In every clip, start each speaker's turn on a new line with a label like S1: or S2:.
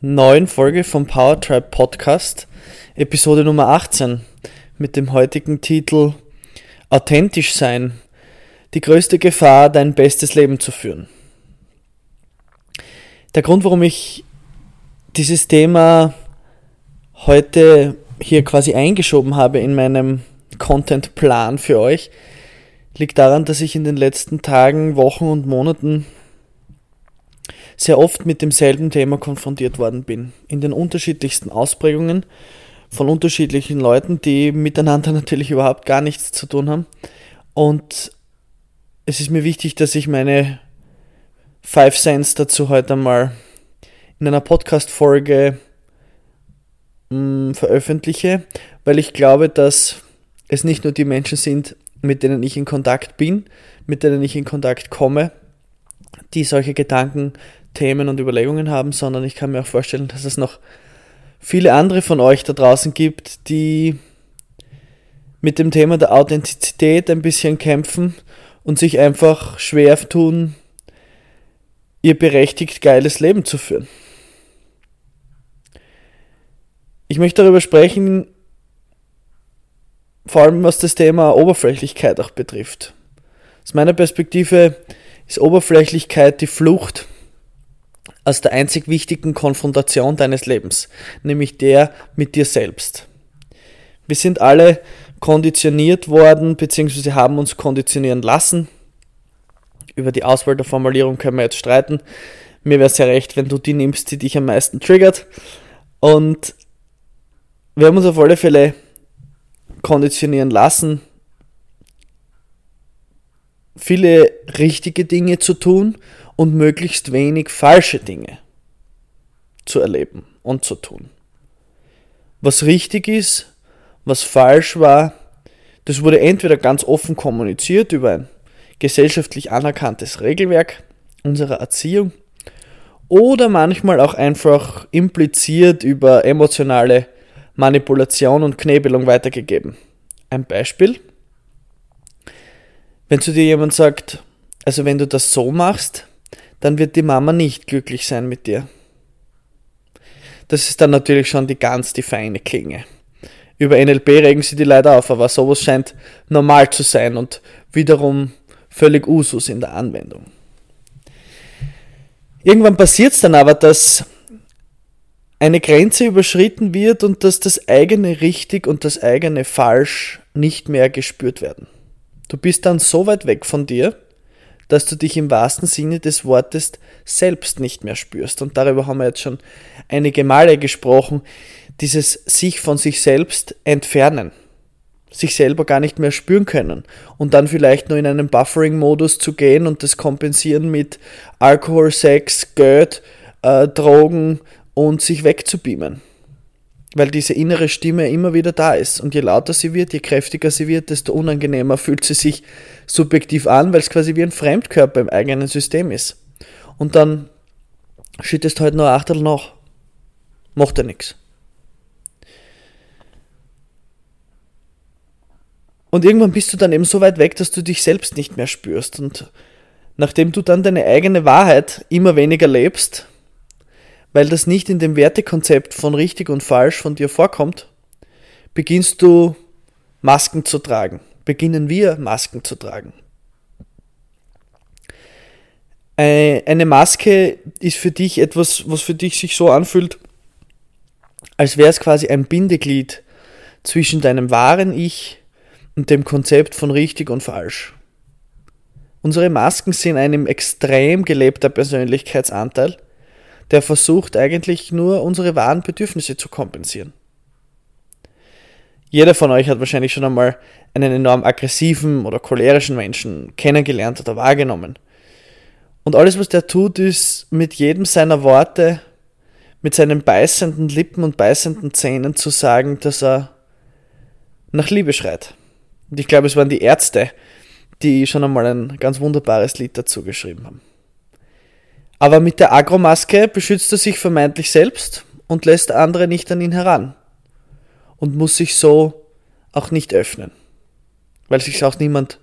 S1: neuen Folge vom Power Tribe Podcast, Episode Nummer 18, mit dem heutigen Titel Authentisch sein, die größte Gefahr, dein bestes Leben zu führen. Der Grund, warum ich dieses Thema heute hier quasi eingeschoben habe in meinem Contentplan für euch, liegt daran, dass ich in den letzten Tagen, Wochen und Monaten sehr oft mit demselben Thema konfrontiert worden bin. In den unterschiedlichsten Ausprägungen von unterschiedlichen Leuten, die miteinander natürlich überhaupt gar nichts zu tun haben. Und es ist mir wichtig, dass ich meine Five Cents dazu heute mal in einer Podcast-Folge mm, veröffentliche, weil ich glaube, dass es nicht nur die Menschen sind, mit denen ich in Kontakt bin, mit denen ich in Kontakt komme, die solche Gedanken Themen und Überlegungen haben, sondern ich kann mir auch vorstellen, dass es noch viele andere von euch da draußen gibt, die mit dem Thema der Authentizität ein bisschen kämpfen und sich einfach schwer tun, ihr berechtigt geiles Leben zu führen. Ich möchte darüber sprechen, vor allem was das Thema Oberflächlichkeit auch betrifft. Aus meiner Perspektive ist Oberflächlichkeit die Flucht aus der einzig wichtigen Konfrontation deines Lebens, nämlich der mit dir selbst. Wir sind alle konditioniert worden, beziehungsweise haben uns konditionieren lassen. Über die Auswahl der Formulierung können wir jetzt streiten. Mir wäre es ja recht, wenn du die nimmst, die dich am meisten triggert. Und wir haben uns auf alle Fälle konditionieren lassen, viele richtige Dinge zu tun und möglichst wenig falsche Dinge zu erleben und zu tun. Was richtig ist, was falsch war, das wurde entweder ganz offen kommuniziert über ein gesellschaftlich anerkanntes Regelwerk unserer Erziehung oder manchmal auch einfach impliziert über emotionale Manipulation und Knebelung weitergegeben. Ein Beispiel. Wenn zu dir jemand sagt, also wenn du das so machst, dann wird die Mama nicht glücklich sein mit dir. Das ist dann natürlich schon die ganz die feine Klinge. Über NLP regen sie die leider auf, aber sowas scheint normal zu sein und wiederum völlig Usus in der Anwendung. Irgendwann passiert es dann aber, dass eine Grenze überschritten wird und dass das eigene richtig und das eigene falsch nicht mehr gespürt werden. Du bist dann so weit weg von dir, dass du dich im wahrsten Sinne des Wortes selbst nicht mehr spürst. Und darüber haben wir jetzt schon einige Male gesprochen, dieses sich von sich selbst entfernen, sich selber gar nicht mehr spüren können und dann vielleicht nur in einen Buffering-Modus zu gehen und das kompensieren mit Alkohol, Sex, Geld, äh, Drogen und sich wegzubeamen weil diese innere Stimme immer wieder da ist. Und je lauter sie wird, je kräftiger sie wird, desto unangenehmer fühlt sie sich subjektiv an, weil es quasi wie ein Fremdkörper im eigenen System ist. Und dann schüttest halt nur Achtel noch. Macht ja nichts. Und irgendwann bist du dann eben so weit weg, dass du dich selbst nicht mehr spürst. Und nachdem du dann deine eigene Wahrheit immer weniger lebst, weil das nicht in dem Wertekonzept von richtig und falsch von dir vorkommt, beginnst du Masken zu tragen. Beginnen wir Masken zu tragen. Eine Maske ist für dich etwas, was für dich sich so anfühlt, als wäre es quasi ein Bindeglied zwischen deinem wahren Ich und dem Konzept von richtig und falsch. Unsere Masken sind ein extrem gelebter Persönlichkeitsanteil, der versucht eigentlich nur unsere wahren Bedürfnisse zu kompensieren. Jeder von euch hat wahrscheinlich schon einmal einen enorm aggressiven oder cholerischen Menschen kennengelernt oder wahrgenommen. Und alles, was der tut, ist mit jedem seiner Worte, mit seinen beißenden Lippen und beißenden Zähnen zu sagen, dass er nach Liebe schreit. Und ich glaube, es waren die Ärzte, die schon einmal ein ganz wunderbares Lied dazu geschrieben haben. Aber mit der Agromaske beschützt er sich vermeintlich selbst und lässt andere nicht an ihn heran. Und muss sich so auch nicht öffnen. Weil sich auch niemand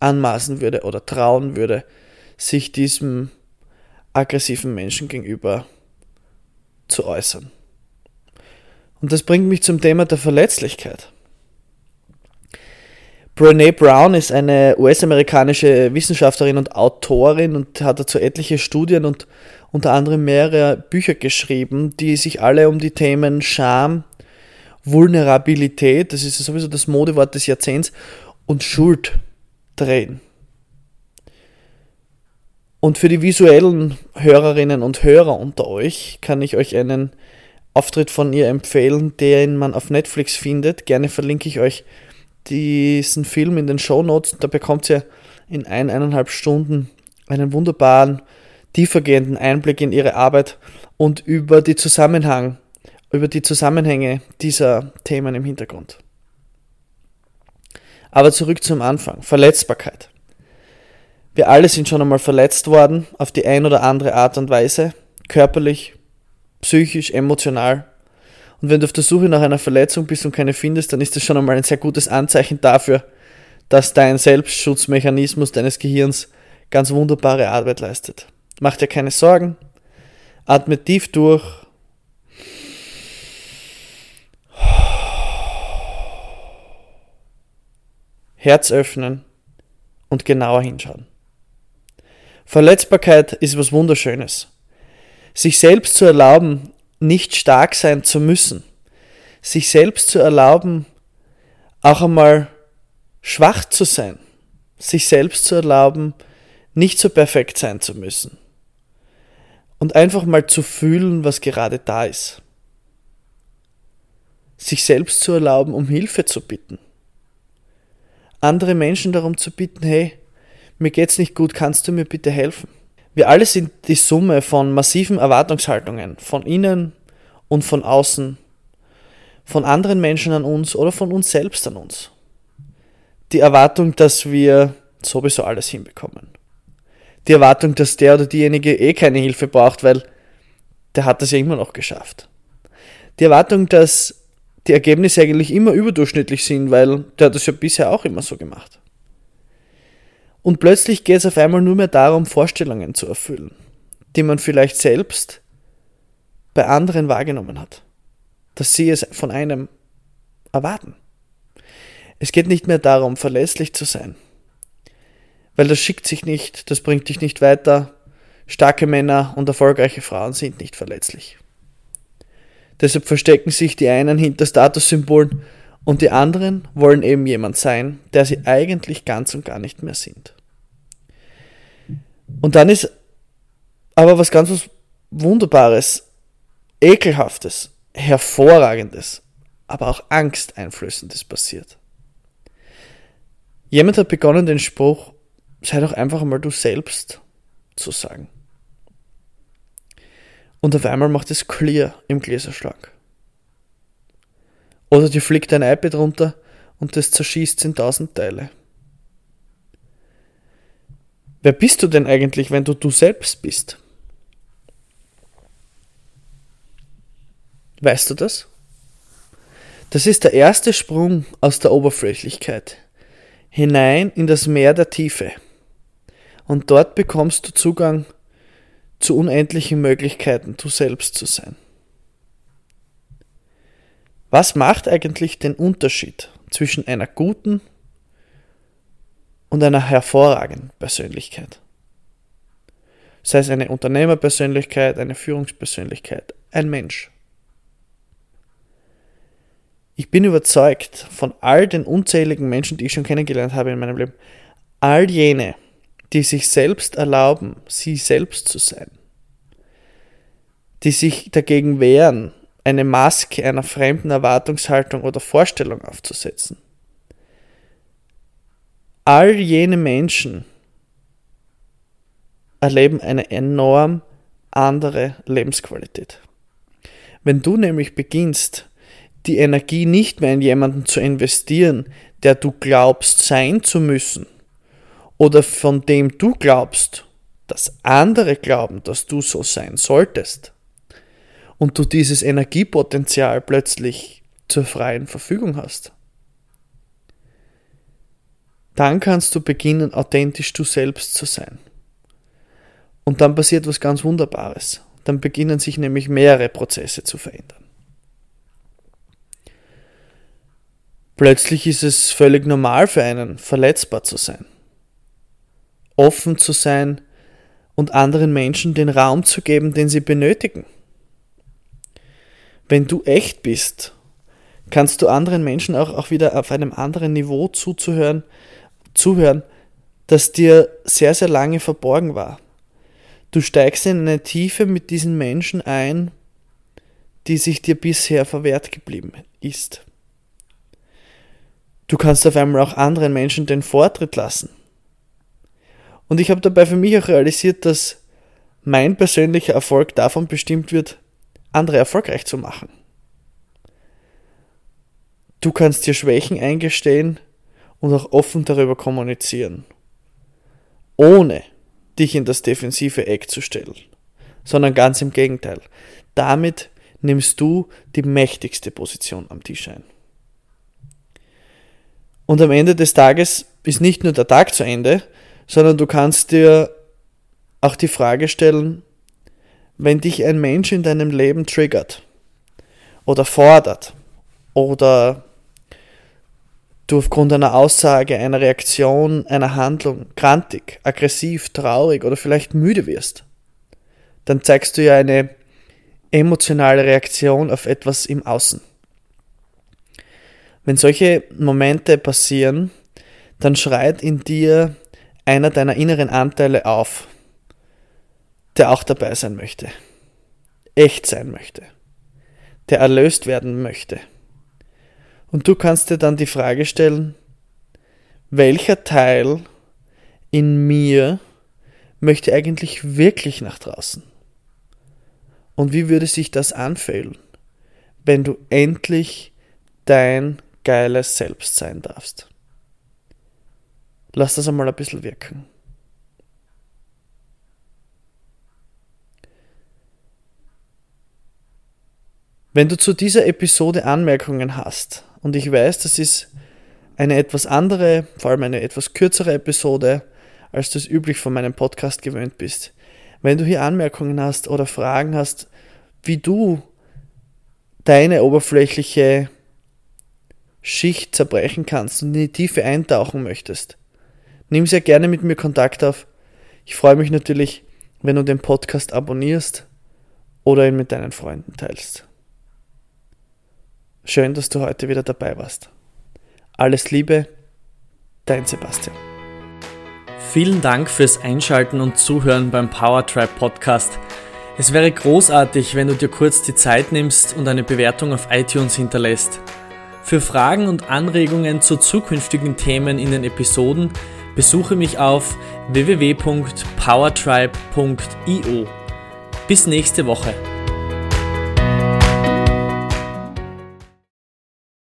S1: anmaßen würde oder trauen würde, sich diesem aggressiven Menschen gegenüber zu äußern. Und das bringt mich zum Thema der Verletzlichkeit. Brene Brown ist eine US-amerikanische Wissenschaftlerin und Autorin und hat dazu etliche Studien und unter anderem mehrere Bücher geschrieben, die sich alle um die Themen Scham, Vulnerabilität, das ist sowieso das Modewort des Jahrzehnts, und Schuld drehen. Und für die visuellen Hörerinnen und Hörer unter euch kann ich euch einen Auftritt von ihr empfehlen, den man auf Netflix findet. Gerne verlinke ich euch diesen Film in den Show Notes. Da bekommt ihr in ein, eineinhalb Stunden einen wunderbaren, tiefergehenden Einblick in ihre Arbeit und über die Zusammenhang, über die Zusammenhänge dieser Themen im Hintergrund. Aber zurück zum Anfang. Verletzbarkeit. Wir alle sind schon einmal verletzt worden, auf die ein oder andere Art und Weise, körperlich, psychisch, emotional. Und wenn du auf der Suche nach einer Verletzung bist und keine findest, dann ist das schon einmal ein sehr gutes Anzeichen dafür, dass dein Selbstschutzmechanismus deines Gehirns ganz wunderbare Arbeit leistet. Mach dir keine Sorgen, atme tief durch. Herz öffnen und genauer hinschauen. Verletzbarkeit ist was Wunderschönes. Sich selbst zu erlauben, nicht stark sein zu müssen. Sich selbst zu erlauben, auch einmal schwach zu sein. Sich selbst zu erlauben, nicht so perfekt sein zu müssen. Und einfach mal zu fühlen, was gerade da ist. Sich selbst zu erlauben, um Hilfe zu bitten. Andere Menschen darum zu bitten, hey, mir geht's nicht gut, kannst du mir bitte helfen? Wir alle sind die Summe von massiven Erwartungshaltungen, von innen und von außen, von anderen Menschen an uns oder von uns selbst an uns. Die Erwartung, dass wir sowieso alles hinbekommen. Die Erwartung, dass der oder diejenige eh keine Hilfe braucht, weil der hat das ja immer noch geschafft. Die Erwartung, dass die Ergebnisse eigentlich immer überdurchschnittlich sind, weil der hat das ja bisher auch immer so gemacht. Und plötzlich geht es auf einmal nur mehr darum, Vorstellungen zu erfüllen, die man vielleicht selbst bei anderen wahrgenommen hat. Dass sie es von einem erwarten. Es geht nicht mehr darum, verlässlich zu sein. Weil das schickt sich nicht, das bringt dich nicht weiter. Starke Männer und erfolgreiche Frauen sind nicht verletzlich. Deshalb verstecken sich die einen hinter Statussymbolen und die anderen wollen eben jemand sein, der sie eigentlich ganz und gar nicht mehr sind. Und dann ist aber was ganz was Wunderbares, Ekelhaftes, Hervorragendes, aber auch Angsteinflößendes passiert. Jemand hat begonnen, den Spruch, sei doch einfach mal du selbst zu sagen. Und auf einmal macht es clear im Gläserschlag. Oder dir fliegt ein iPad runter und das zerschießt in tausend Teile. Wer bist du denn eigentlich, wenn du du selbst bist? Weißt du das? Das ist der erste Sprung aus der Oberflächlichkeit hinein in das Meer der Tiefe. Und dort bekommst du Zugang zu unendlichen Möglichkeiten, du selbst zu sein. Was macht eigentlich den Unterschied zwischen einer guten und einer hervorragenden Persönlichkeit? Sei es eine Unternehmerpersönlichkeit, eine Führungspersönlichkeit, ein Mensch. Ich bin überzeugt von all den unzähligen Menschen, die ich schon kennengelernt habe in meinem Leben, all jene, die sich selbst erlauben, sie selbst zu sein, die sich dagegen wehren, eine Maske einer fremden Erwartungshaltung oder Vorstellung aufzusetzen. All jene Menschen erleben eine enorm andere Lebensqualität. Wenn du nämlich beginnst, die Energie nicht mehr in jemanden zu investieren, der du glaubst sein zu müssen, oder von dem du glaubst, dass andere glauben, dass du so sein solltest, und du dieses Energiepotenzial plötzlich zur freien Verfügung hast, dann kannst du beginnen, authentisch du selbst zu sein. Und dann passiert was ganz Wunderbares. Dann beginnen sich nämlich mehrere Prozesse zu verändern. Plötzlich ist es völlig normal für einen, verletzbar zu sein, offen zu sein und anderen Menschen den Raum zu geben, den sie benötigen. Wenn du echt bist, kannst du anderen Menschen auch, auch wieder auf einem anderen Niveau zuzuhören, zuhören, das dir sehr, sehr lange verborgen war. Du steigst in eine Tiefe mit diesen Menschen ein, die sich dir bisher verwehrt geblieben ist. Du kannst auf einmal auch anderen Menschen den Vortritt lassen. Und ich habe dabei für mich auch realisiert, dass mein persönlicher Erfolg davon bestimmt wird, andere erfolgreich zu machen. Du kannst dir Schwächen eingestehen und auch offen darüber kommunizieren, ohne dich in das defensive Eck zu stellen, sondern ganz im Gegenteil. Damit nimmst du die mächtigste Position am Tisch ein. Und am Ende des Tages ist nicht nur der Tag zu Ende, sondern du kannst dir auch die Frage stellen, wenn dich ein Mensch in deinem Leben triggert oder fordert oder du aufgrund einer Aussage, einer Reaktion, einer Handlung grantig, aggressiv, traurig oder vielleicht müde wirst, dann zeigst du ja eine emotionale Reaktion auf etwas im Außen. Wenn solche Momente passieren, dann schreit in dir einer deiner inneren Anteile auf, der auch dabei sein möchte, echt sein möchte, der erlöst werden möchte und du kannst dir dann die Frage stellen, welcher Teil in mir möchte eigentlich wirklich nach draußen? Und wie würde sich das anfühlen, wenn du endlich dein geiles Selbst sein darfst? Lass das einmal ein bisschen wirken. Wenn du zu dieser Episode Anmerkungen hast, und ich weiß, das ist eine etwas andere, vor allem eine etwas kürzere Episode, als du es üblich von meinem Podcast gewöhnt bist. Wenn du hier Anmerkungen hast oder Fragen hast, wie du deine oberflächliche Schicht zerbrechen kannst und in die Tiefe eintauchen möchtest, nimm sehr gerne mit mir Kontakt auf. Ich freue mich natürlich, wenn du den Podcast abonnierst oder ihn mit deinen Freunden teilst. Schön, dass du heute wieder dabei warst. Alles Liebe, dein Sebastian.
S2: Vielen Dank fürs Einschalten und Zuhören beim Powertribe Podcast. Es wäre großartig, wenn du dir kurz die Zeit nimmst und eine Bewertung auf iTunes hinterlässt. Für Fragen und Anregungen zu zukünftigen Themen in den Episoden besuche mich auf www.powertribe.io. Bis nächste Woche.